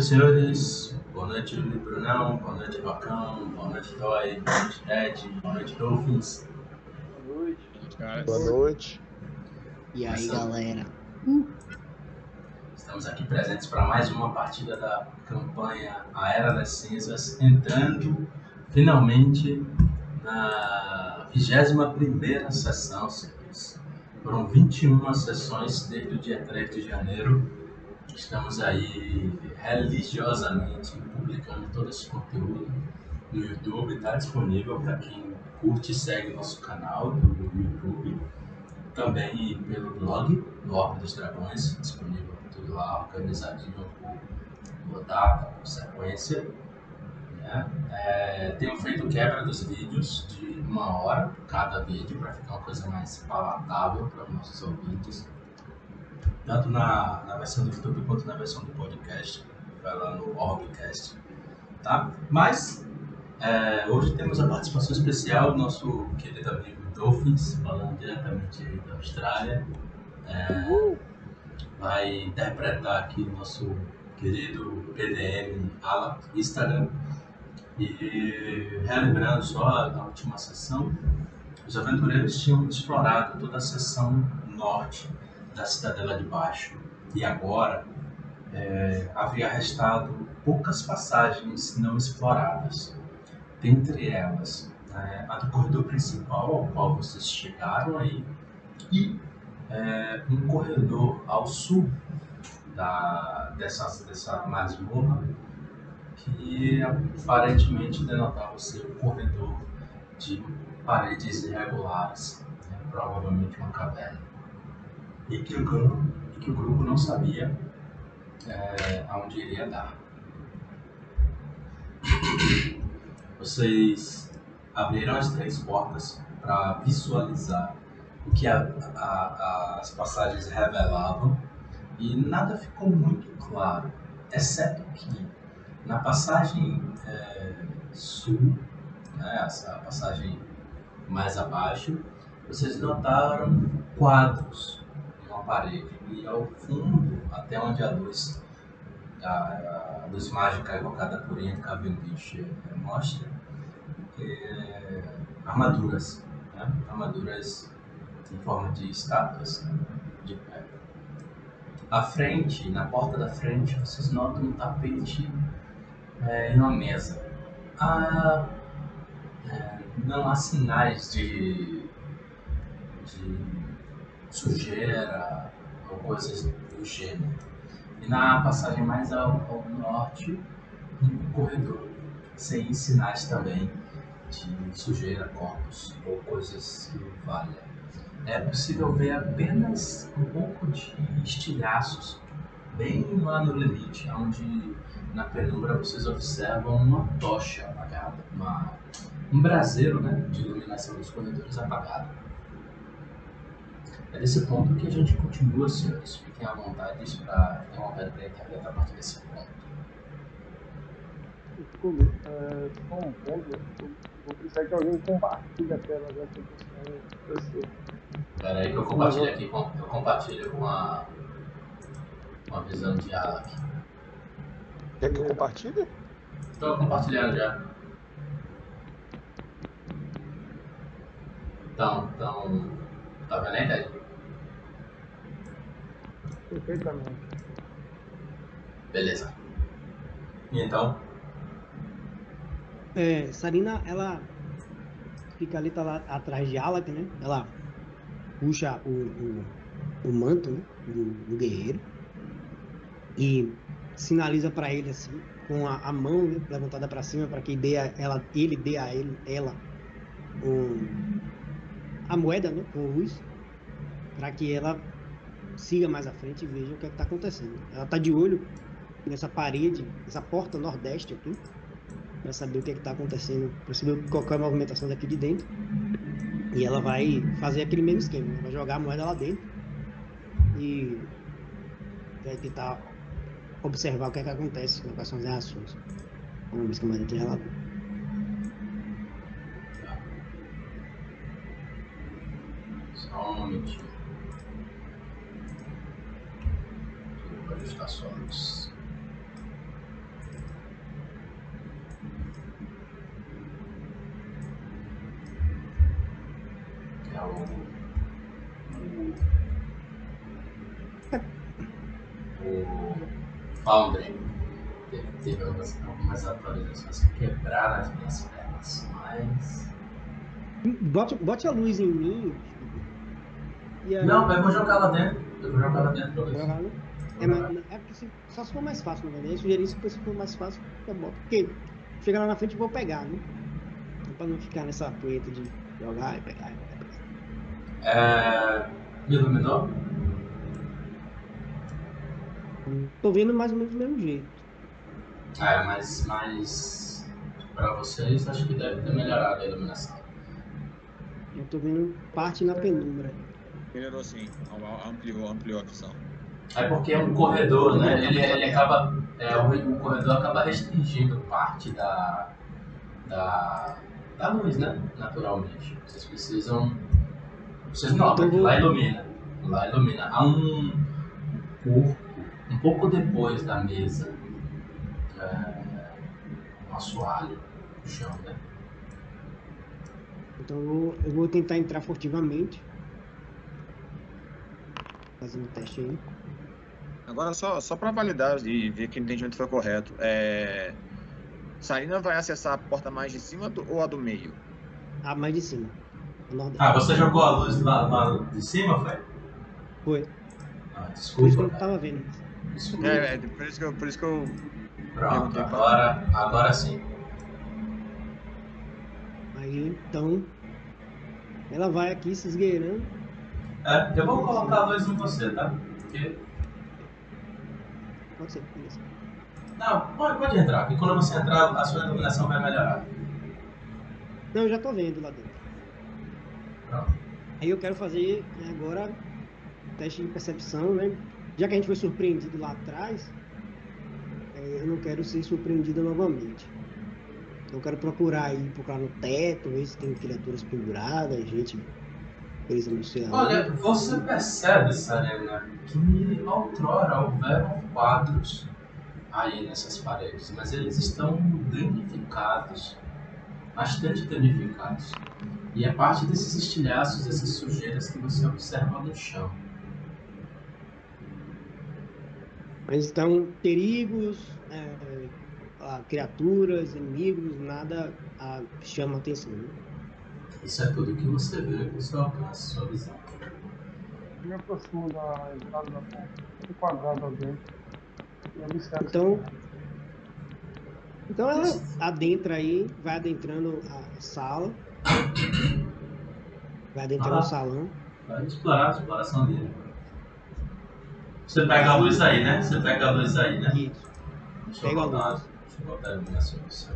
noite, senhores. Boa noite, Brunão. Boa noite, Bacão. Boa noite, Toy. Boa noite, Ed. Boa noite, Dolphins. Boa noite. Boa noite. E aí, galera? Estamos aqui presentes para mais uma partida da campanha A Era das Cinzas, entrando finalmente na 21 sessão, senhores. Foram 21 sessões desde o dia 3 de janeiro. Estamos aí religiosamente publicando todo esse conteúdo no YouTube. Está disponível para quem curte e segue nosso canal do YouTube. Também pelo blog, no Orbe dos Dragões, disponível tudo lá organizadinho por data, por sequência. né? É, tenho feito quebra dos vídeos de uma hora cada vídeo para ficar uma coisa mais palatável para os nossos ouvintes. Tanto na, na versão do YouTube quanto na versão do podcast. Vai lá no Orbcast. Tá? Mas é, hoje temos a participação especial do nosso querido amigo Dolphins, falando diretamente da Austrália. É, vai interpretar aqui o nosso querido PDM Alan Instagram. E relembrando só da última sessão, os aventureiros tinham explorado toda a seção norte da Cidadela de Baixo. E agora é, havia restado poucas passagens não exploradas. Dentre elas, né, a do corredor principal ao qual vocês chegaram aí e é, um corredor ao sul da, dessa, dessa masmorra que aparentemente denotava ser um corredor de paredes irregulares, né, provavelmente uma caverna. E que o grupo, que o grupo não sabia é, aonde iria dar. Vocês abriram as três portas para visualizar o que a- a- a- as passagens revelavam e nada ficou muito claro, exceto que na passagem é, sul, né, essa passagem mais abaixo, vocês notaram quadros parede e ao fundo, até onde a luz, a, a luz mágica evocada por Ian Cavendish eh, mostra, é, armaduras, né, armaduras em forma de estátuas né, de pé. À frente, na porta da frente, vocês notam um tapete é, em uma mesa. Há, é, não há sinais de sujeira ou coisas do gênero. E na passagem mais ao, ao norte, um corredor, sem sinais também de sujeira, corpos ou coisas que valham. É possível ver apenas um pouco de estilhaços, bem lá no limite, onde na penumbra vocês observam uma tocha apagada, uma, um braseiro né, de iluminação dos corredores apagado. É desse ponto que a gente continua, senhores. Fiquem à vontade para ter uma pedra interpreta a partir desse ponto. Desculpe, é, só um ponto. Vou precisar que alguém compartilhe a tela já que eu. Espera aí que eu compartilho aqui com, eu compartilho com a, com a visão de Alak. Quer que eu compartilhe? Estou compartilhando já. Então, então. Tá vendo aí, Ted? Perfeitamente. Beleza. E então? É, Sarina, ela fica ali, tá lá atrás de Alak, né? Ela puxa o, o, o manto né? do, do guerreiro e sinaliza pra ele assim, com a, a mão né, levantada pra cima para que dê a, ela, ele dê a ele, ela um, a moeda, né? Com luz, para que ela siga mais à frente e veja o que, é que tá acontecendo. Ela tá de olho nessa parede, essa porta nordeste aqui, para saber o que está acontecendo, para saber qual é a movimentação daqui de dentro. E ela vai fazer aquele mesmo esquema, né? vai jogar a moeda lá dentro e vai tentar observar o que é que acontece, né? quais são as reações. Vamos ver se a moeda tem relato. Só um momentinho. Deus o, o, o Foundry teve, teve algumas, algumas atualizações que quebraram as minhas pernas, mas. Bote, bote a luz em mim. Tipo. Aí... Não, eu vou jogar lá dentro. Eu vou jogar lá dentro pra vocês. É, mas, é porque se, só se for mais fácil, na verdade. Eu sugeri isso porque se for mais fácil, eu boto. Porque chegar lá na frente eu vou pegar, né? Então, pra não ficar nessa poeta de jogar e pegar. e pegar. É. Me iluminou? Tô vendo mais ou menos do mesmo jeito. É, mas, mas pra vocês acho que deve ter melhorado a iluminação. Eu tô vendo parte na penumbra. Melhorou sim, ampliou, ampliou a visão. É porque é um corredor, né? Ele, ele acaba. É, o, corredor acaba restringindo parte da, da. da luz, né? Naturalmente. Vocês precisam. Vocês notam que lá ilumina. Lá ilumina. Há um corpo um pouco depois da mesa. É, um assoalho no chão, né? Então eu vou, tentar entrar furtivamente. Fazendo o teste aí. Agora, só, só para validar e ver que o entendimento foi correto, é... Sarina vai acessar a porta mais de cima do- ou a do meio? Ah, mais de cima. Ah, você jogou a luz lá, lá de cima, foi? Foi. Ah, Por isso que eu desculpa. não tava vendo. Desculpa. É, é, por isso que eu, por isso que eu Pronto, agora, agora sim. Aí, então. Ela vai aqui se esgueirando. É, eu vou colocar a luz em você, tá? Porque... Pode ser, beleza. Não, pode, pode entrar, porque quando você entrar, a sua iluminação vai melhorar. Não, eu já tô vendo lá dentro. Pronto. Aí eu quero fazer né, agora teste de percepção, né? Já que a gente foi surpreendido lá atrás, é, eu não quero ser surpreendido novamente. Então eu quero procurar aí, procurar no teto, ver se tem criaturas penduradas, gente no céu. Olha, você percebe, Sarena, que outrora houveram quadros aí nessas paredes, mas eles estão danificados, bastante danificados. E é parte desses estilhaços, essas sujeiras que você observa no chão. Mas então, perigos, é, ah, criaturas, inimigos, nada ah, chama atenção. Né? Isso é tudo que você vê com seu alcance, sua visão. Eu me aproximo da entrada da porta, um quadrado lá dentro, e observo. Então, então ela adentra aí, vai adentrando a sala, vai adentrando Ah. o salão. Vai explorar, exploração dele. Você pega a luz aí, né? Você pega a luz aí, né? Isso. Deixa eu Pega a botar, luz. deixa eu botar a iluminação seu.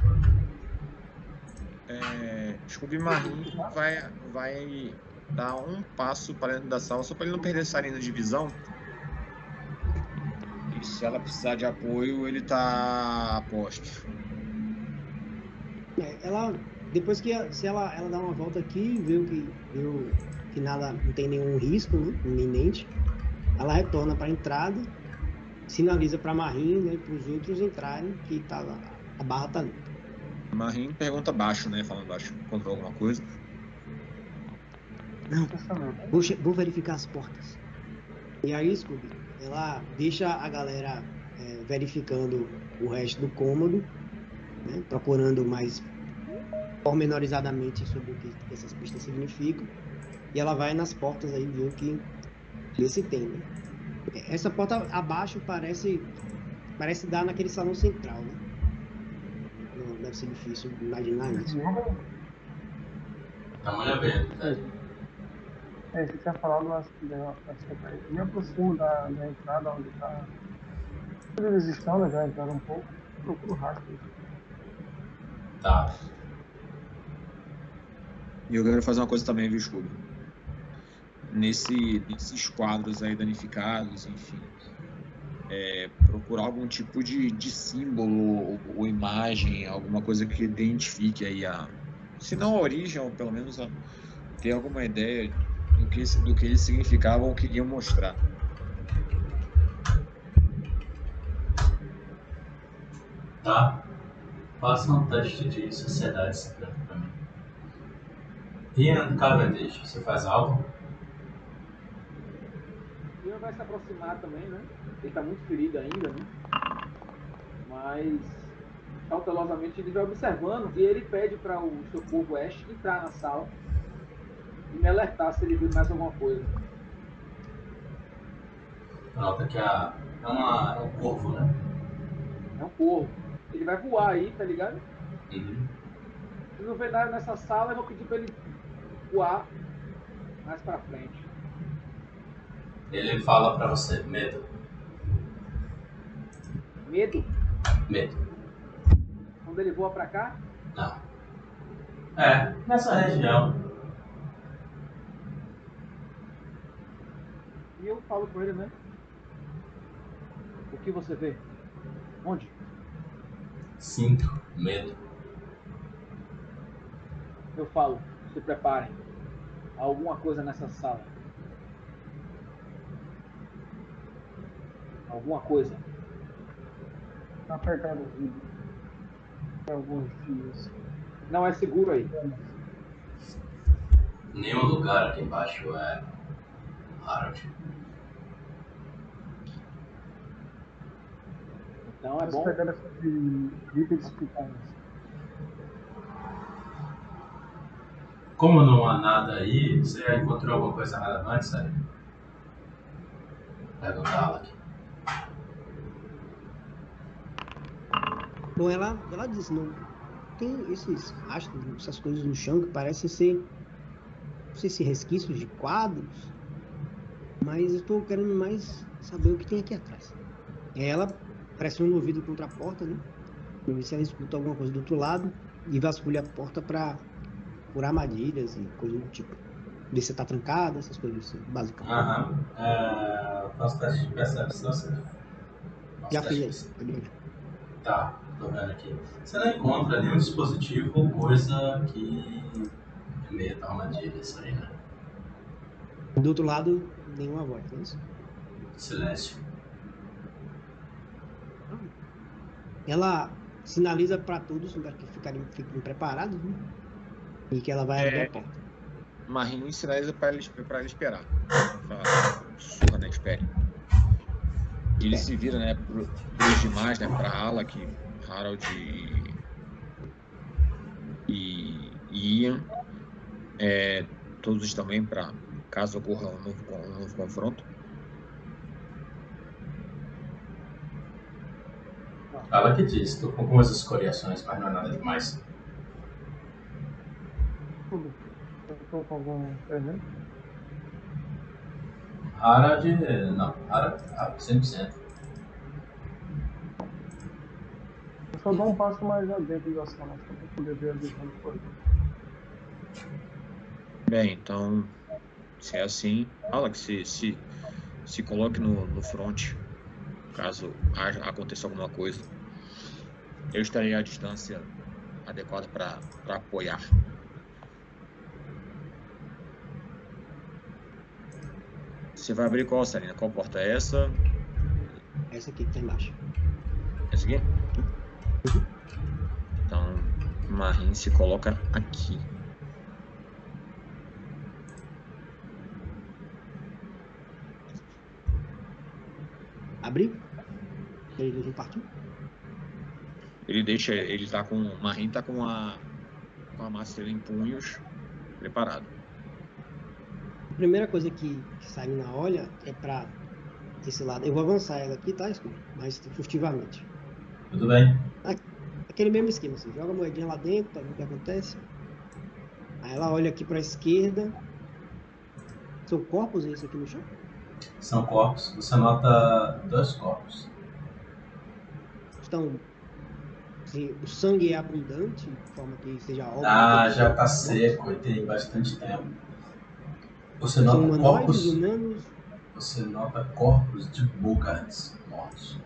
É, Marim vai, vai dar um passo para dentro da sala, só para ele não perder Sarina de visão. E se ela precisar de apoio, ele tá a posto. É, ela, depois que se ela, ela dá uma volta aqui, viu que, viu que nada, não tem nenhum risco né, iminente, ela retorna para a entrada, sinaliza para Marim, né, para os outros entrarem, que tá a barra tá limpa. Marim pergunta baixo, né? Falando baixo, encontrou alguma coisa. Pensamento. Vou, vou verificar as portas. E aí, Scooby, ela deixa a galera é, verificando o resto do cômodo, né, procurando mais pormenorizadamente sobre o que essas pistas significam. E ela vai nas portas aí ver o que ver se tem. Né? Essa porta abaixo parece parece dar naquele salão central, né? Deve ser difícil imaginar isso. Tamanho evento, né? É, você tinha falado, acho que me aproximo da, da entrada onde está. Onde eles estão, né? Já entraram um pouco. Procuro o rastro. Tá. E eu quero fazer uma coisa também, viu, Scooby? Nesse, nesses quadros aí danificados, enfim. É, procurar algum tipo de, de símbolo ou, ou imagem, alguma coisa que identifique aí a. Se não a origem, ou pelo menos a, ter alguma ideia do que, do que eles significavam ou queriam mostrar. Tá. Faça um teste de sociedade secreta pra mim. Ian Cavendish, você faz algo? Vai se aproximar também, né? Ele tá muito ferido ainda, né? Mas cautelosamente ele vai observando e ele pede para o seu povo Ash entrar na sala e me alertar se ele viu mais alguma coisa. Nota que a, é, uma, é um corvo, né? É um corvo. Ele vai voar aí, tá ligado? Uhum. Se não vê nada nessa sala, eu vou pedir para ele voar mais para frente. Ele fala pra você, medo, Medo? medo. Quando ele voa para cá, Não. É, nessa região. e eu falo com ele, né? O que você vê? Onde? Sinto medo. Eu falo, se preparem. Há alguma coisa nessa sala. Alguma coisa. Tá apertado o vidro. Tem alguns dias. Não é seguro aí. Nenhum lugar aqui embaixo é Harold. Então é bom. pegar essa de bípedes picadas. Como não há nada aí, você já encontrou alguma coisa relevante, sabe? Perguntá-la aqui. Bom, ela, ela disse, não. Tem esses rastros, essas coisas no chão que parecem ser. Não sei se resquícios de quadros. Mas eu estou querendo mais saber o que tem aqui atrás. Ela pressiona o ouvido contra a porta, né? Pra ver se ela escuta alguma coisa do outro lado. E vasculha a porta pra por armadilhas e coisas do tipo. Ver se tá trancada, essas coisas assim, básicas. Aham. É, faço teste de percepção, você. Já fiz tá vendo aqui. Você não encontra nenhum dispositivo ou coisa que remeta a armadilhas aí, né? Do outro lado, nenhuma voz, não é isso? Silêncio. Ela sinaliza para todos para que ficarem, fiquem preparados, né? E que ela vai É. abrir a porta. Marinho sinaliza pra ele, pra ele esperar. Surra, né? Espere. Ele se vira, né, pro, pros demais, né, pra Alak, Harold e, e, e Ian. É, todos também para caso ocorra um novo, um novo confronto. Ela que diz, tô com algumas escoriações, mas não é nada demais. Tô com algum presente. Harald, não, Harald, ah, 100%. Eu só dou um passo mais adentro da sala, pra poder ver a visão do corredor. Bem, então, se é assim, Alex, se, se, se coloque no, no front, caso haja, aconteça alguma coisa. Eu estarei à distância adequada para apoiar. Você vai abrir qual, Sarina? Qual porta é essa? Essa aqui que tá embaixo. Essa aqui? Então, Marin se coloca aqui. Abrir? Ele não partiu? Ele deixa, ele tá com, Marin tá com a, com a maçã em punhos, preparado. A primeira coisa que, que Sarina olha é pra esse lado. Eu vou avançar ela aqui, tá? Mas furtivamente. Tudo bem? Aquele mesmo esquema, assim, joga a moedinha lá dentro pra ver o que acontece. Aí ela olha aqui pra esquerda. São corpos isso aqui no chão? São corpos. Você nota dois corpos. Estão. o sangue é abundante, de forma que seja óbvio. Ah, já tá seco e tem bastante tempo. Você nota corpos. humanos. Você nota corpos de Bogarts mortos.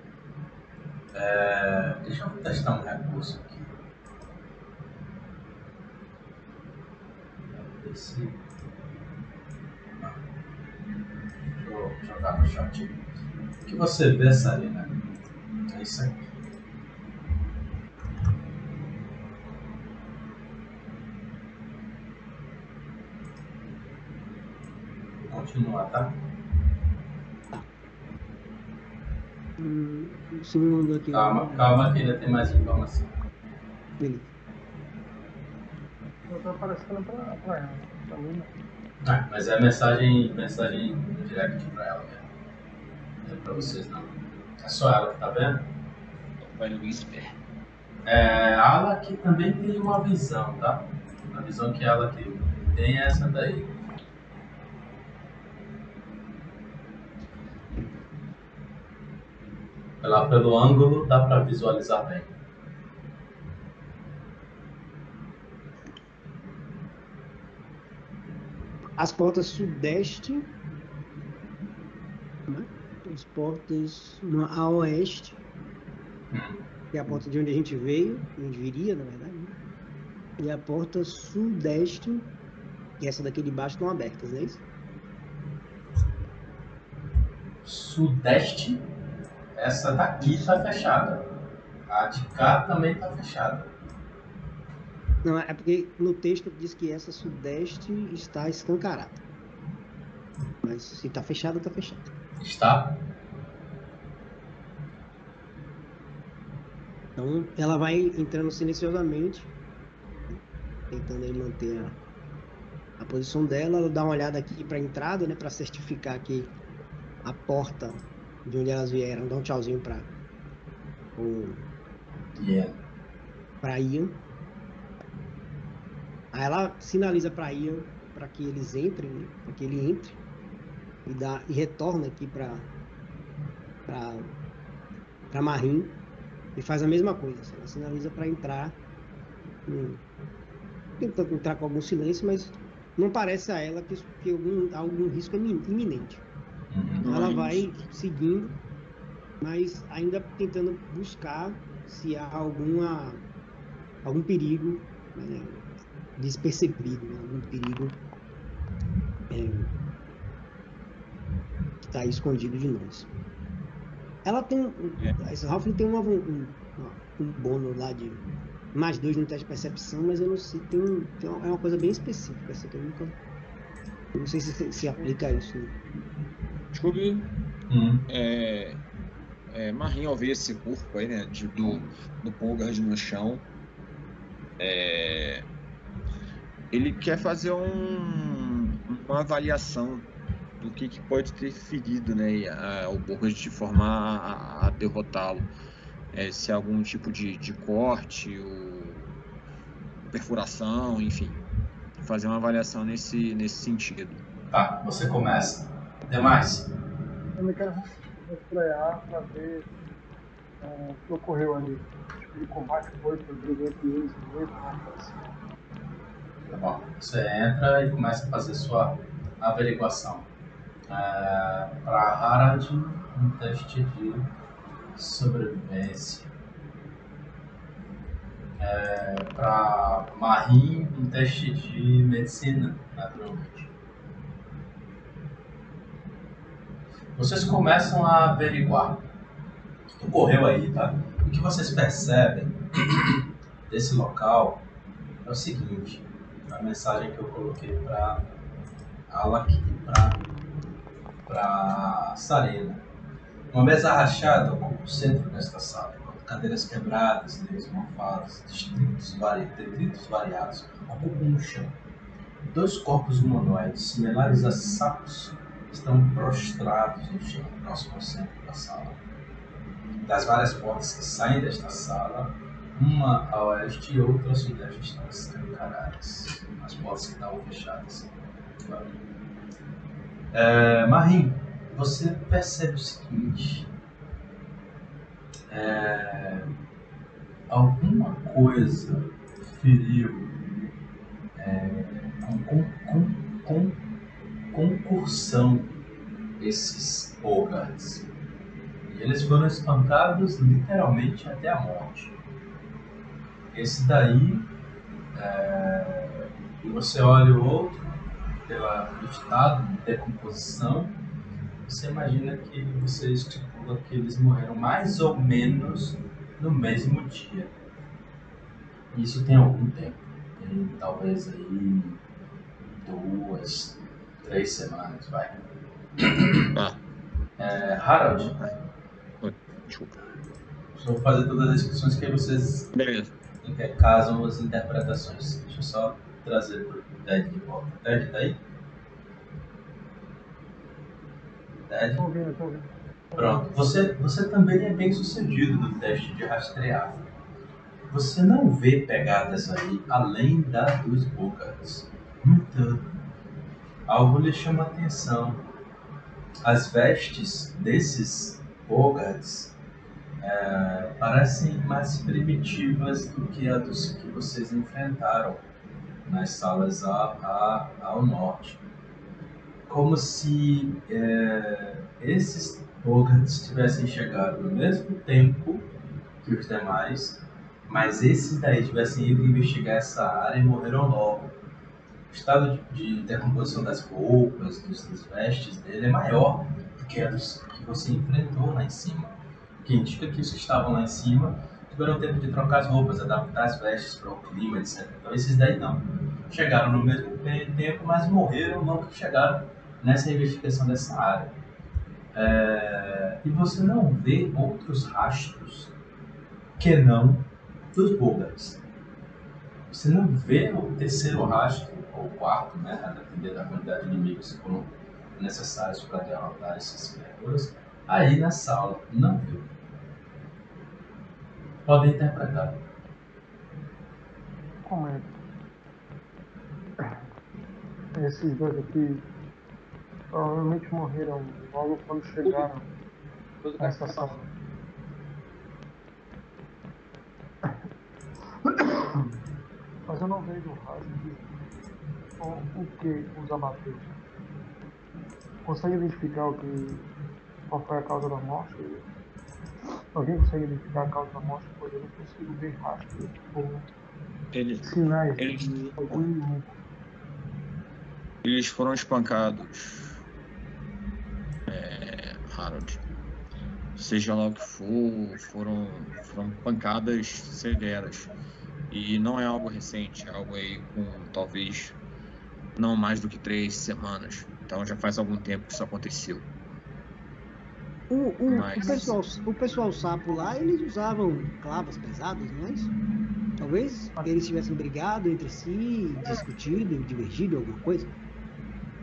É, deixa eu testar um recurso aqui. Esse. Deixa eu jogar no chat. O que você vê, Sarina? É isso aqui. continuar, tá? Hum, você me mandou aqui. Calma, calma que ainda tem mais informação. Beleza. Eu tô aparecendo pra, pra ela. Pra mim, não. Ah, mas é mensagem, mensagem direct pra ela mesmo. Não é pra vocês não. É só ela que tá vendo? Vai no Whisper. É, a Ala aqui também tem uma visão, tá? A visão que ela aqui tem é essa daí. Pela, pelo ângulo dá pra visualizar bem. As portas sudeste. né? As portas a oeste, Hum. que é a porta de onde a gente veio, onde viria, na verdade. né? E a porta sudeste, e essa daqui de baixo estão abertas, não é isso? Sudeste, essa daqui tá fechada. A de cá também tá fechada. Não, é porque no texto diz que essa sudeste está escancarada. Mas se está fechada, está fechada. Está? Então ela vai entrando silenciosamente, tentando aí manter a, a posição dela. Ela dá uma olhada aqui para a entrada, né, para certificar que a porta de onde elas vieram, dá um tchauzinho para o Yeah. para Ian. Aí ela sinaliza para Ian para que eles entrem, né? para que ele entre e dá e retorna aqui para para para Marim e faz a mesma coisa. assim, Ela sinaliza para entrar, hum, tentando entrar com algum silêncio, mas não parece a ela que, que algum, algum risco é imin- iminente. Uhum. Então ela vai seguindo, mas ainda tentando buscar se há alguma algum perigo né, despercebido, né, algum perigo é, que está escondido de nós. Ela tem um- essa Ralph tem uma, um, um bônus lá de mais dois no teste de percepção, mas eu não sei, tem, um, tem uma, é uma coisa bem específica, essa que eu nunca eu não sei se se, se aplica a isso. né? Scooby, Hum. é, é, Marim, ao ver esse corpo aí, né, de, do, do Polgard no chão, é, ele quer fazer um, uma avaliação do que, que pode ter ferido né, a- o Polgard de forma a, a- derrotá-lo. É, se há algum tipo de, de corte, ou perfuração, enfim. Fazer uma avaliação nesse, nesse sentido. Tá, você começa. Demais. Eu também quero rastrear pra ver é, o que ocorreu ali. Tipo de combate foi, foi briga entre eles coisa assim. Tá bom. Você entra e começa a fazer sua averiguação. É, para Harald, um teste de sobrevivência. É, para Marim, um teste de medicina, naturalmente. Vocês começam a averiguar o que ocorreu aí, tá? O que vocês percebem desse local é o seguinte: a mensagem que eu coloquei para Alak e para Sarena. Uma mesa rachada ocupa o centro desta sala, cadeiras quebradas, livros mofados, distritos, vari, detritos variados ocupam o chão. Dois corpos humanoides, similares a sapos, estão prostrados no chão, próximo ao centro da sala. Das várias portas que saem desta sala, uma a oeste e outra a sudeste estão escancaradas. As portas que estavam fechadas. É, Marim, você percebe o seguinte. É, alguma coisa feriu é, com, com, com, concursão esses Bogarts. E eles foram espancados literalmente até a morte. Esse daí, é, você olha o outro, pela estado de decomposição, você imagina que você estipula que eles morreram mais ou menos no mesmo dia. Isso tem algum tempo. Tem talvez aí duas, Três semanas, vai. Ah, É, Harold, desculpa. só vou fazer todas as descrições que aí vocês Beleza. casam as interpretações. Deixa eu só trazer pro Ted de volta. Ted, tá aí? Ted? Tô ouvindo, tô ouvindo. Pronto. Você, você também é bem sucedido no teste de rastrear. Você não vê pegadas aí além da dos Bogarts. No entanto, algo lhe chama a atenção. As vestes desses Bogarts eh, parecem mais primitivas do que a dos que vocês enfrentaram nas salas a, a- ao norte. Como se eh, esses Bogarts tivessem chegado no mesmo tempo que os demais, mas esses daí tivessem ido investigar essa área e morreram logo. O estado de, de decomposição das roupas, dos, das vestes dele é maior do que a dos que você enfrentou lá em cima. O que indica que os que estavam lá em cima tiveram tempo de trocar as roupas, adaptar as vestes para o clima, etc. Então esses daí não. Chegaram no mesmo te- tempo, mas morreram logo que chegaram nessa investigação dessa área. É, e você não vê outros rastros que não dos Bogarts. Você não vê o terceiro rastro, ou o quarto, né, a depender da quantidade de inimigos que foram necessários para derrotar esses criaturas, aí na sala. Não viu. Podem interpretar. Comenta. Esses dois aqui provavelmente morreram logo quando chegaram nessa sala. Mas eu não vejo rastro de o, o que os abateu. Consegue identificar o que, qual foi a causa da morte? Alguém consegue identificar a causa da morte? Pois eu não consigo ver rastro ou Ele- sinais Eles- algum. Eles foram espancados. É, Harold. Seja lá o que for, foram, foram pancadas severas. E não é algo recente, é algo aí com talvez não mais do que três semanas. Então já faz algum tempo que isso aconteceu. O, o, Mas- o, pessoal, o pessoal sapo lá, eles usavam clavas pesadas, não é isso? Talvez eles tivessem brigado entre si, discutido, divergido, alguma coisa.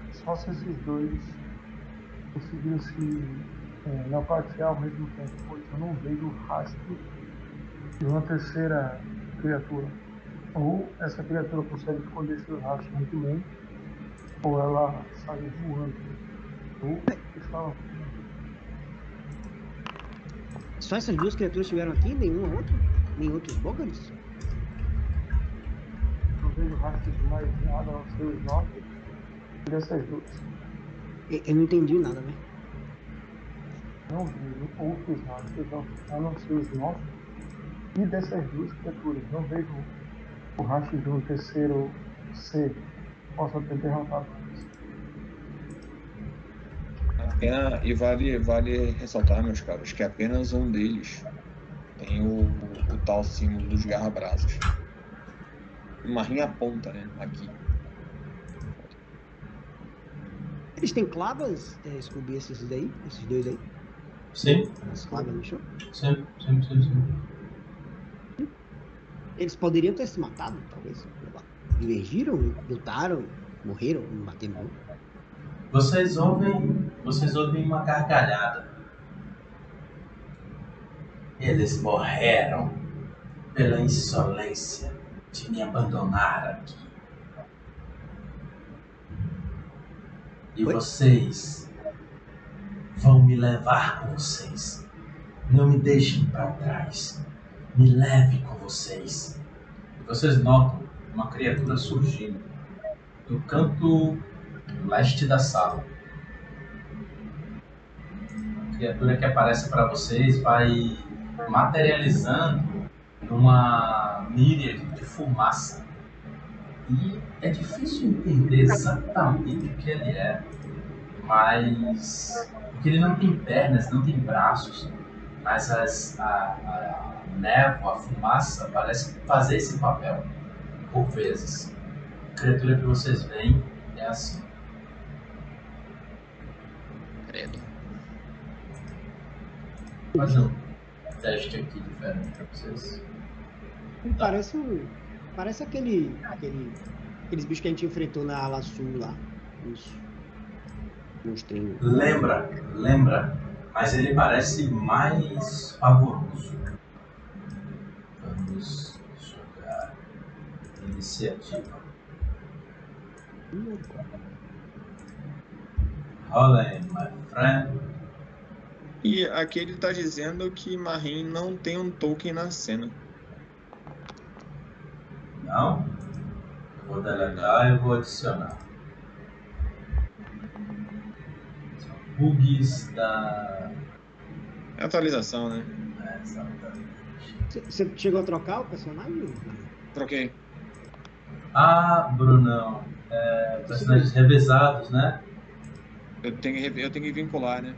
Só se esses dois conseguiram se é, nocautear ao mesmo tempo, pois eu não vejo rastro de uma terceira criatura. Ou essa criatura consegue esconder seus rastros muito bem, ou ela sai voando. Ou estava Só essas duas criaturas estiveram aqui, nenhuma outra? Nem outros Bogarts? não vejo rastros de mais nada a não ser os nossos e dessas duas. Eu, eu não entendi nada, né? Não vejo outros rastros a não ser os nossos e dessas duas criaturas. Não vejo o rastro de um terceiro ser que possa ter derrotado eles. Apena- e vale, vale ressaltar, meus caros, que apenas um deles tem o, o tal símbolo dos garra-brasas. Uma rinha ponta, né? Aqui. Eles têm clavas, é, Scooby, esses daí, esses dois aí, Sim, as clavas no chão. sim, sim, sim, sim. Eles poderiam ter se matado, talvez. Divergiram, lutaram, morreram, bateram. Vocês ouvem, vocês ouvem uma gargalhada. Eles morreram pela insolência de me abandonar aqui. E Oi? vocês vão me levar com vocês. Não me deixem para trás. Me leve com vocês. E vocês notam uma criatura surgindo do canto leste da sala. A criatura que aparece para vocês vai materializando numa míriade de fumaça. E é difícil entender exatamente o que ele é, mas porque ele não tem pernas, não tem braços, mas as, a, a névoa, a fumaça parece fazer esse papel por vezes. A criatura que vocês veem é assim. Credo. Fazer um teste aqui diferente pra vocês. Ele Parece um. Parece aquele. aquele aqueles bichos que a gente enfrentou na ala sul lá. Os. Monstrinhos. Lembra, lembra, mas ele parece mais pavoroso. Vamos iniciativa. Rola aí, my friend. E aqui ele tá dizendo que Marim não tem um token na cena. Não? Eu vou deletar e vou adicionar. São bugs da. É atualização, né? É, exatamente. Você chegou a trocar o personagem? Troquei. Ah, Brunão. É, personagens revezados, né? Eu tenho, eu tenho que vincular, né?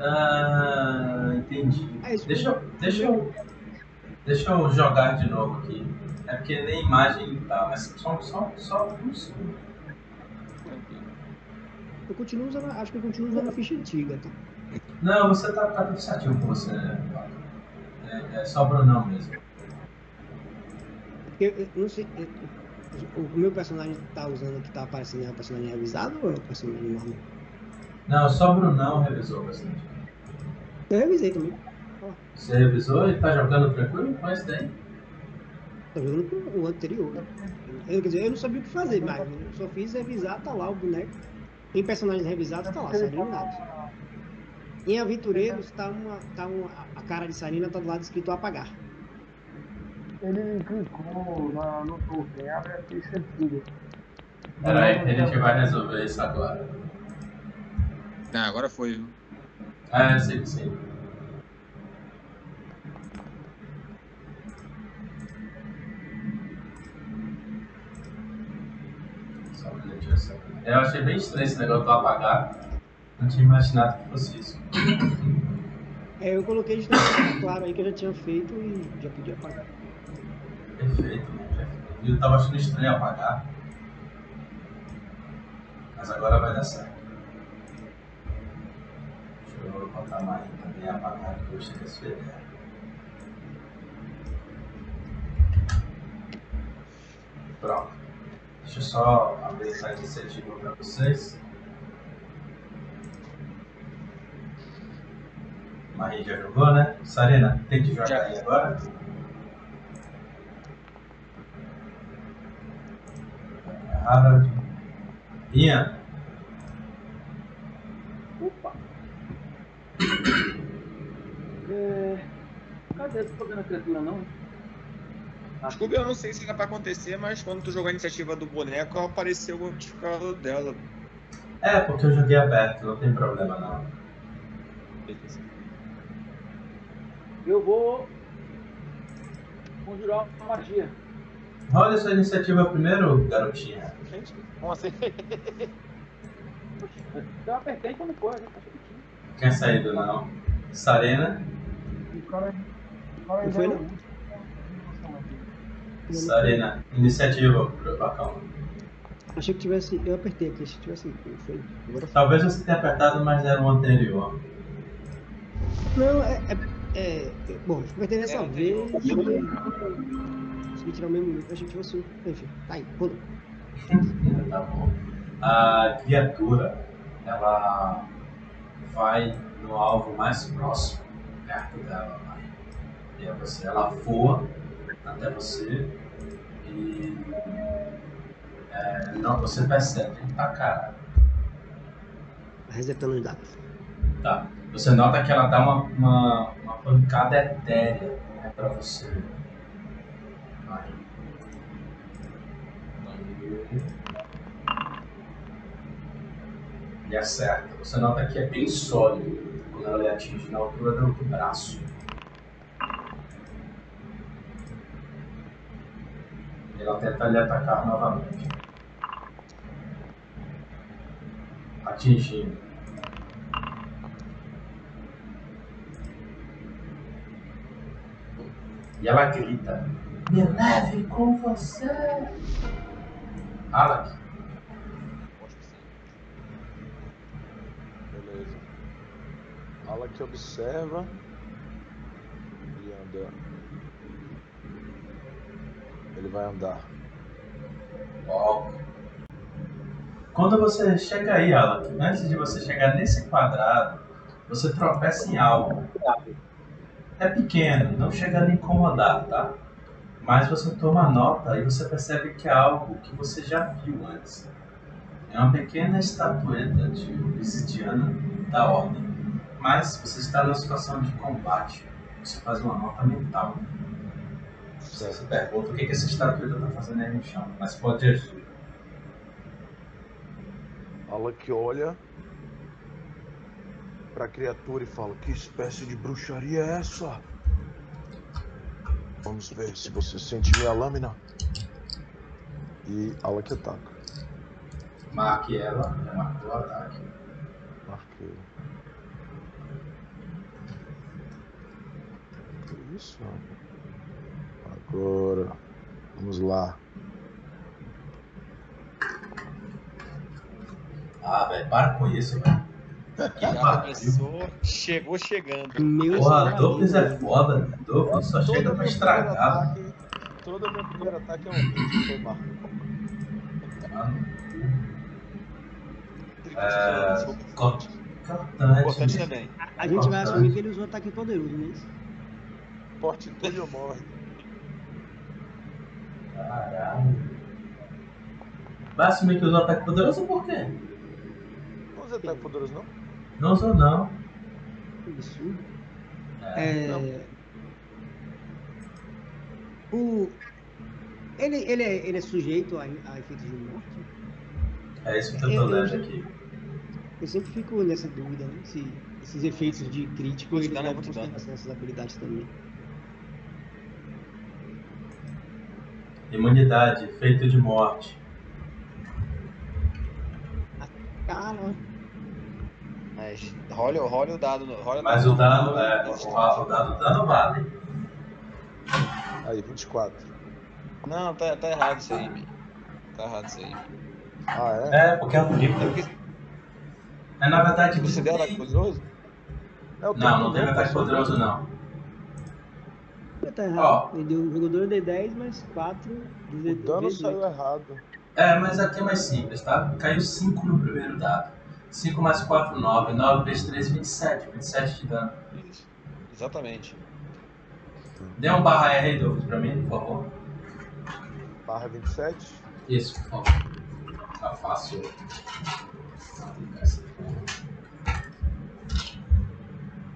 Ah, entendi. É isso. Deixa eu, deixa eu, deixa eu jogar de novo aqui. É porque nem imagem tá, mas só, só, só um segundo. Eu continuo usando. Acho que eu continuo usando a ficha antiga, tá? Não, você tá, tá tudo certinho com você. É, é só Brunão mesmo. Porque eu, eu não sei. eu- o, o meu personagem tá usando que tá aparecendo é o personagem revisado ou é o personagem normal? Não, só Brunão revisou bastante. Eu revisei também. Você revisou e tá jogando tranquilo esse daí? Tô jogando com o anterior. Eu, quer dizer, eu não sabia o que fazer, mas eu só fiz revisar, tá lá o boneco. Em personagens revisados, tá lá, Sarina Nados. Em Aventureiros, tá uma. Tá uma a cara de Sarina tá do lado escrito apagar. Ele clicou na, no token, abre a ficha antiga. Peraí, que a gente vai resolver isso agora. Ah, agora foi. viu? Ah, eu sei que sim. Só um minutinho só. Eu achei bem estranho esse negócio do apagar. Não tinha imaginado que fosse isso. É, eu coloquei de claro aí que eu já tinha feito e já podia apagar. Perfeito, né? Perfeito. Eu tava achando estranho apagar. Mas agora vai dar certo. Deixa eu botar mais também apagar que eu gostei da sua ideia. Pronto. Deixa eu só abrir essa iniciativa para vocês. Maria já jogou, né? Sarina, tem que jogar Já. aí agora. Harold. Ian. Opa! É... Cadê? Não tô vendo a criatura não? Ah, Desculpa, eu não sei se era pra acontecer, mas quando tu jogou a iniciativa do boneco, apareceu o notificador dela. É, porque eu joguei aberto, não tem problema não. Beleza. Eu vou conjurar uma magia. Rola sua iniciativa primeiro, garotinha. Gente, como assim? Eu apertei quando foi, né? Que tinha. Saído não. Sarena. O cara Não foi, não? é Sarena. Iniciativa pro Bacão. Achei que tivesse. Eu apertei aqui, achei que tivesse. Foi. Agora foi. Talvez você tenha apertado, mas era o anterior. Não, é. é, é- bom, apertei dessa É, vez. Consegui tirar o mesmo número, achei que tivesse um. Enfim, tá aí, rolou. Tá bom. A criatura, ela vai no alvo mais próximo, perto dela. Vai. E aí você, ela voa até você e é, não, você percebe, tá cara. Resetando os dados. Tá. Você nota que ela dá uma, uma, uma pancada etérea né, pra você. E acerta. Você nota que é bem sólido quando ela lhe atinge na altura do braço. Ela tenta lhe atacar novamente. Atingindo. E ela grita: Me leve com você! Alec, Acho que sim. Beleza. Alak observa e anda. Ele vai andar. Ó. Quando você chega aí, Alan, antes de você chegar nesse quadrado, você tropeça em algo. É pequeno, não chega a lhe incomodar, tá? Mas você toma nota e você percebe que é algo que você já viu antes. É uma pequena estatueta de obsidiana da ordem. Mas você está numa situação de combate. Você faz uma nota mental. Você se pergunta o que, que essa estatueta está fazendo aí no chão, mas pode agir. Alak olha para a criatura e fala: Que espécie de bruxaria é essa? Vamos ver se você sente minha lâmina. E Alak ataca. Marque ela, já marcou o ataque. Marquei. Que isso? Agora. Vamos lá. Ah, velho, para com isso, velho. Que Já começou, chegou chegando. Meu Porra, senhor, Douglas é foda. Douglas só chega pra estragar. ataque. Todo meu primeiro ataque é um 20 foi marcado. mano. É... Importante Cortante. também. A gente vai assumir que ele usou ataque poderoso, não é isso? Fortitude ou morre. Caralho. Vai assumir que usou ataque poderoso por quê? Não usa ataque poderoso, não? Não usou, não. Isso. É, É... O... Ele, ele, é, ele é sujeito a, a efeitos de morte? é isso que eu tô lendo aqui. Eu sempre fico nessa dúvida, né? Se esses efeitos de crítico, eles levam em consideração essas habilidades também. Imunidade, efeito de morte. Cara, Mas role, role o dado. Role Mas o dano, é, o, o dado dano vale. Aí, 24. Não, tá, tá errado isso aí, man. Tá errado isso aí. Ah, é? É, porque é um É livro. porque É na verdade. você deu ataque poderoso? é o Não, não teve ataque poderoso, não. tá errado. Ó. Ele deu um jogador D10 mais 4 do O dano saiu oito. errado. É, mas aqui é mais simples, tá? Caiu 5 no primeiro dado. 5 mais 4, 9. 9 vezes 3, 27. 27 de dano. Isso. Exatamente. Dê um barra R aí, Douglas, pra mim, por favor. Barra 27. Isso, por favor. Tá fácil.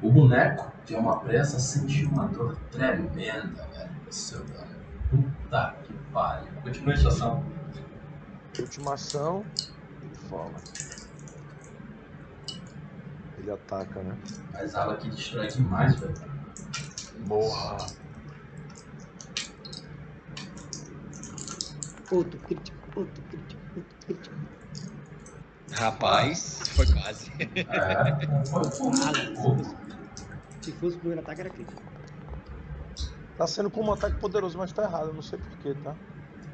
O boneco, de uma pressa, sentiu uma dor tremenda, velho, seu dano. Puta que pariu. Continue a sua ação. Última ação. Fala. Ele ataca, né? Mas ela aqui destrói demais, velho. Morra. Outro crítico, outro crítico, outro crítico. Rapaz, foi quase. É, foi por Ah, se fosse- Se fosse o primeiro ataque, era crítico. Tá sendo como um ataque poderoso, mas tá errado. Eu não sei porquê, tá?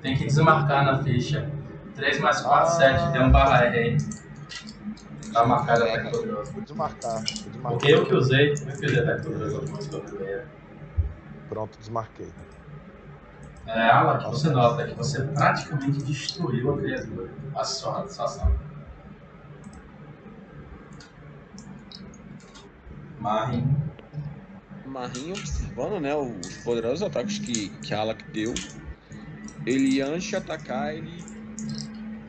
Tem que desmarcar na ficha. 3 mais 4, Ah. 7. Dê um barra R aí. Tá marcado ataque poderoso. Vou desmarcar. Vou desmarcar. Porque eu que usei, eu que usei eu primeiro. Pronto, desmarquei. É, Ala, que você nota que você praticamente destruiu a criatura. A sua situação. Marin. Marinho observando, né, os poderosos ataques que, que a Alak deu. Ele, antes de atacar, ele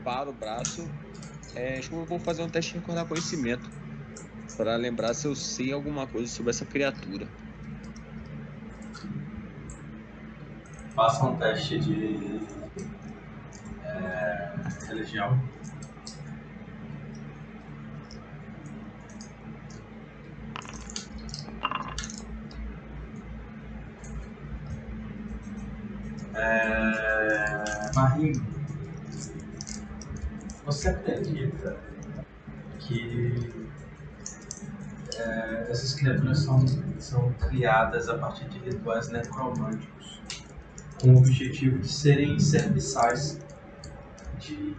para o braço. É, acho que eu vou fazer um teste de recordar conhecimento. Para lembrar se eu sei alguma coisa sobre essa criatura. Faça um teste de. É, religião. É, Marinho, você acredita que é, essas criaturas são, são criadas a partir de rituais necromânticos com o objetivo de serem serviçais de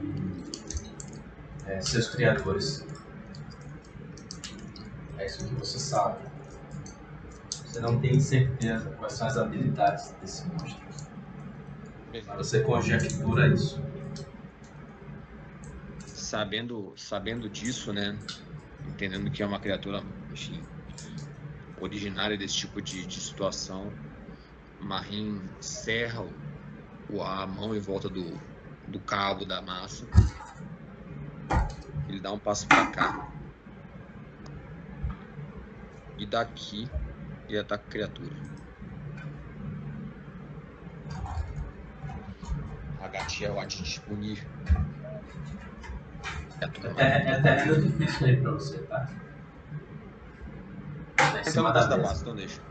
é, seus criadores. É isso que você sabe. Você não tem certeza quais são as habilidades desse monstro. Mas você conjectura isso. Sabendo, sabendo disso, né? Entendendo que é uma criatura, enfim, originária desse tipo de, de situação, Marim serra a mão em volta do, do cabo da massa. Ele dá um passo para cá. E daqui ele ataca a criatura. A gatinha vai te disponível. É, é terreno difícil aí pra você, tá? Tá em Então cima não da posso dar mesa. passo, então deixa.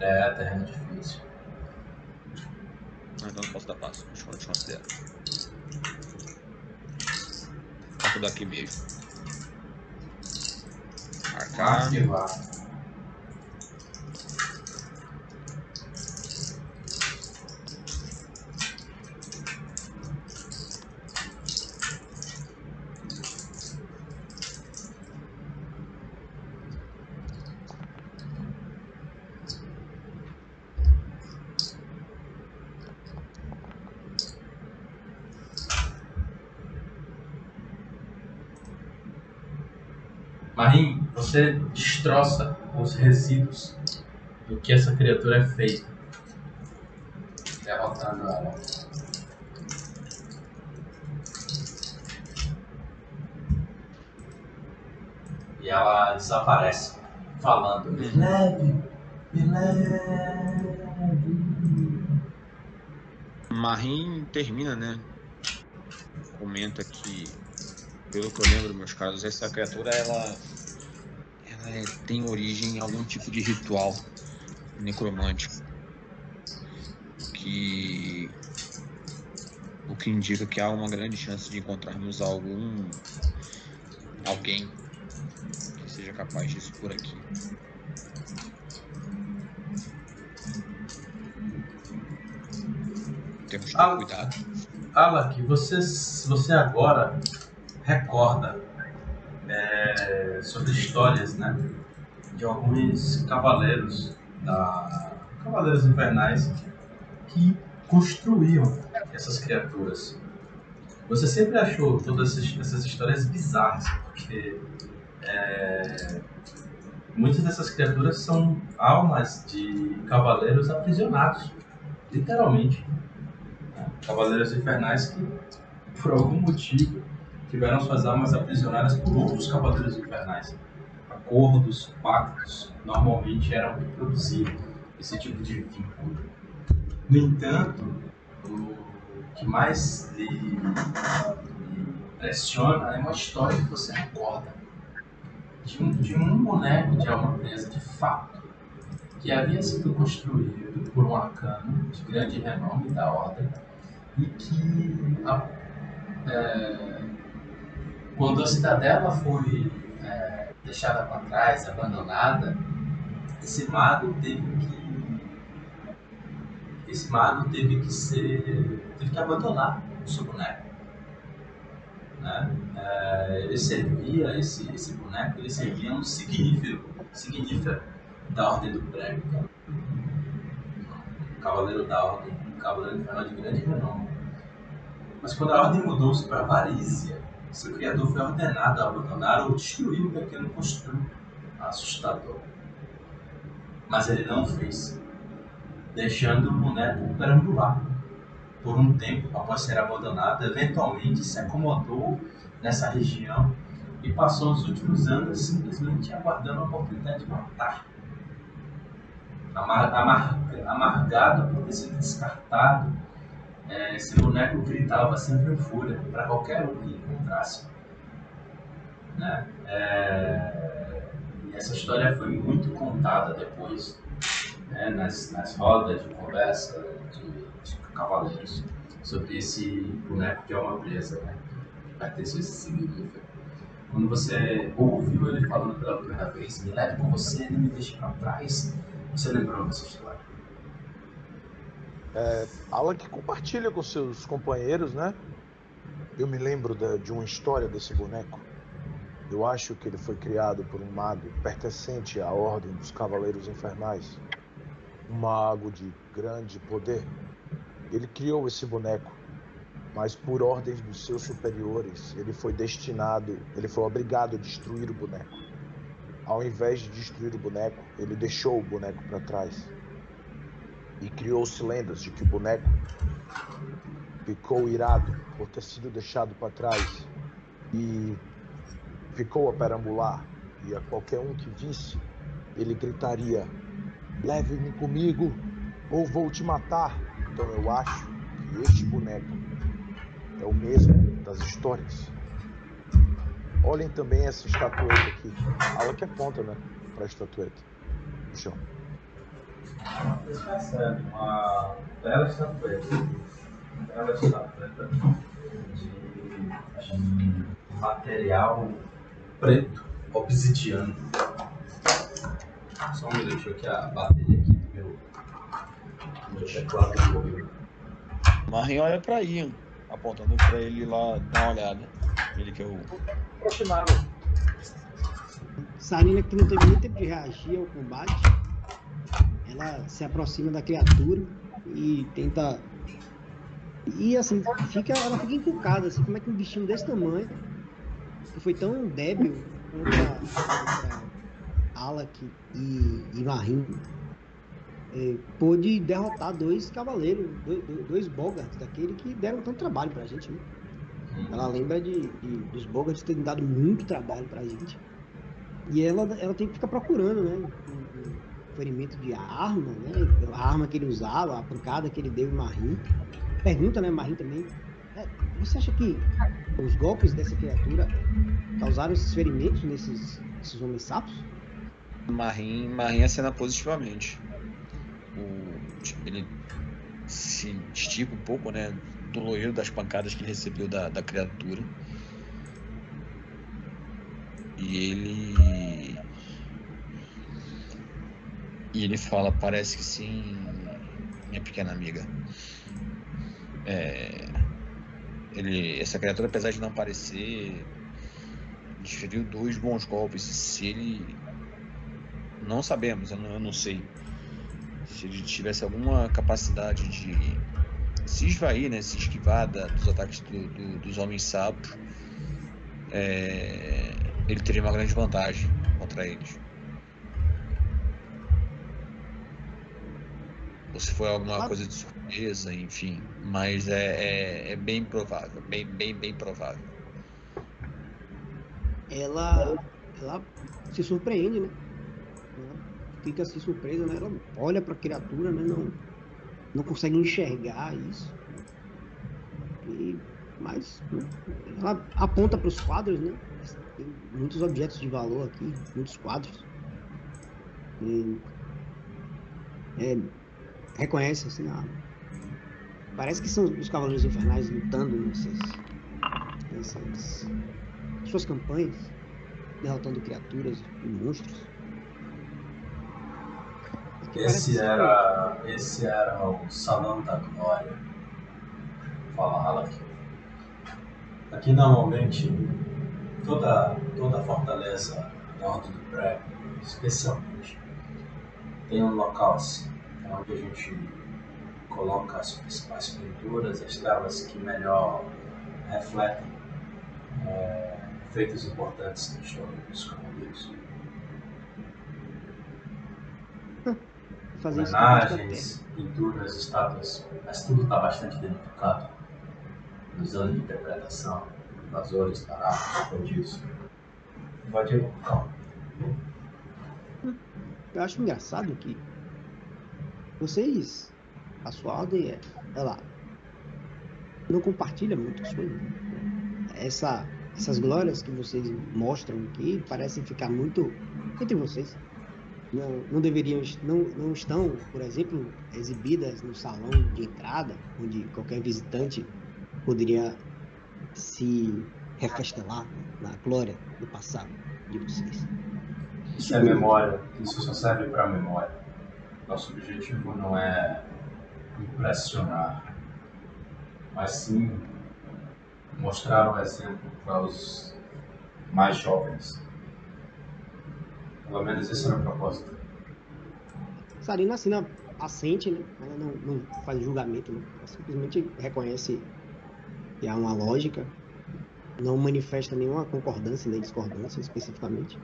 É, terreno difícil. Ah, então não posso dar passo. Deixa eu continuar considerar. Tá tudo aqui mesmo. Marcar. Esquivar. Marim, você destroça os resíduos do que essa criatura é feita. Derrotando ela. E ela desaparece, falando: Me leve, me leve. Marim termina, né? Comenta que, pelo que eu lembro, meus caros, essa criatura ela, ela é- tem origem em algum tipo de ritual necromântico. Que. O que indica que há uma grande chance de encontrarmos algum. alguém que seja capaz disso por aqui. Temos que ter cuidado. Alak, você, você agora recorda sobre histórias, né? De alguns cavaleiros, da, cavaleiros infernais, que construíam essas criaturas. Você sempre achou todas essas, essas histórias bizarras, porque é, muitas dessas criaturas são almas de cavaleiros aprisionados, literalmente né? Cavaleiros Infernais que, por algum motivo, tiveram suas almas aprisionadas por outros Cavaleiros Infernais. Acordos, pactos, normalmente eram que produziam esse tipo de vínculo. No entanto, o que mais lhe, impressiona é uma história que você recorda de um, de um boneco de alma presa de fato que havia sido construído por um arcano de grande renome da ordem e que a- é, quando a cidadela foi é, deixada para trás, abandonada, esse mago teve que esse mago teve que ser teve que abandonar o seu boneco né? É, ele servia esse, esse boneco ele servia um signífero signífero da ordem do prego cavaleiro da ordem um cavaleiro infernal de grande renome mas quando a ordem mudou-se para Varízia seu criador foi ordenado a abandonar ou destruir o pequeno construto assustador. Mas ele não fez deixando o boneco perambular. Por um tempo após ser abandonado, eventualmente se acomodou nessa região e passou os últimos anos simplesmente aguardando a oportunidade de matar. Amar, amar, amargado por ter sido descartado, eh, esse boneco gritava sempre em fúria para qualquer um que encontrasse. Né? Eh, e essa história foi muito contada depois né, nas, nas rodas de conversa de, de cavaleiros sobre esse boneco de alma presa, né, que pertence a esse significado. Quando você ouviu ele falando pela primeira vez, me leve com você, não me deixe para trás, você lembrou dessa história. Alan que compartilha com seus companheiros, né? Eu me lembro de uma história desse boneco. Eu acho que ele foi criado por um mago pertencente à Ordem dos Cavaleiros Infernais. Um mago de grande poder. Ele criou esse boneco, mas por ordens dos seus superiores, ele foi destinado, ele foi obrigado a destruir o boneco. Ao invés de destruir o boneco, ele deixou o boneco para trás. E criou-se lendas de que o boneco ficou irado por ter sido deixado para trás e ficou a perambular. E a qualquer um que visse, ele gritaria: Leve-me comigo ou vou te matar. Então eu acho que este boneco é o mesmo das histórias. Olhem também essa estatueta aqui. Ela que aponta, né? Para a estatueta. Chão. Vocês percebem uma bela estatueta. Bela estatueta de, material preto, obsidiano. Só um minutinho que a bateria aqui do meu, do meu teclado morreu. Marinho olha pra Ian, apontando pra ele lá dar uma olhada. Ele que é o. Aproximaram. Sarina, que não teve nem tempo de reagir ao combate, ela se aproxima da criatura e tenta. E assim, fica, ela fica encucada, assim, como é que um bichinho desse tamanho, que foi tão débil contra, Alak e, e Marim, eh, pôde derrotar dois cavaleiros, dois, dois Bogarts, daquele que deram tanto trabalho pra gente, né? Ela lembra de, de dos Bogarts terem dado muito trabalho pra gente. E ela, ela tem que ficar procurando, né? Ferimento de arma, né? A arma que ele usava, a pancada que ele deu em Marim. Pergunta, né, Marim também. é, você acha que os golpes dessa criatura causaram esses ferimentos nesses, nesses homens sapos? Marim, Marim acena positivamente. O, tipo, ele se estica um pouco, né? Dolorido das pancadas que ele recebeu da, da criatura. E ele. E ele fala: Parece que sim, minha pequena amiga. É, ele, essa criatura, apesar de não aparecer, desferiu dois bons golpes. Se ele. Não sabemos, eu não, eu não sei. Se ele tivesse alguma capacidade de se esvair, né, se esquivar da- dos ataques do- do- dos homens sapos, é, ele teria uma grande vantagem contra eles. Ou se foi alguma Claro. coisa de surpresa, enfim. Mas é, é, é bem provável, bem, bem, bem provável. Ela, ela se surpreende, né? Ela fica assim surpresa, né? Ela olha para a criatura, né? Não, não consegue enxergar isso. E, mas né, ela aponta para os quadros, né? Tem muitos objetos de valor aqui, muitos quadros. E, é, reconhece assim, a, parece que são os cavaleiros infernais lutando nessas, nessas suas campanhas, derrotando criaturas e monstros. Esse era, esse era o Salão da Glória. Fala Halak. Aqui normalmente toda, toda fortaleza norte do pré, especialmente, tem um local assim, onde a gente coloca as principais pinturas, as telas que melhor refletem é, feitos importantes da história dos cavaleiros. fazer homenagens, pinturas, estátuas, mas tudo está bastante danificado. Nos anos de interpretação, invasores, tarafos, bandidos. Invadiram, calma. Eu acho engraçado que vocês, a sua ordem é, ela não compartilha muitas coisas. né? Essa, essas glórias que vocês mostram aqui parecem ficar muito entre vocês. Não, não deveriam, não, não estão, por exemplo, exibidas no salão de entrada, onde qualquer visitante poderia se refestelar na glória do passado de vocês. Isso é memória, isso só serve para memória. Nosso objetivo não é impressionar, mas sim mostrar um exemplo para os mais jovens. Pelo menos esse era o propósito. Sarina assina assente, né? Ela não, não faz julgamento, né? Ela simplesmente reconhece que há uma lógica, não manifesta nenhuma concordância nem discordância especificamente.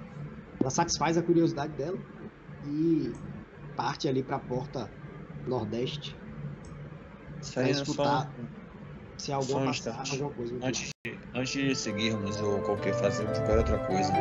Ela satisfaz a curiosidade dela e parte ali para a porta nordeste para Sarina, escutar só, se alguma um passagem, alguma coisa. antes, de- antes de seguirmos ou qualquer fazer qualquer outra coisa,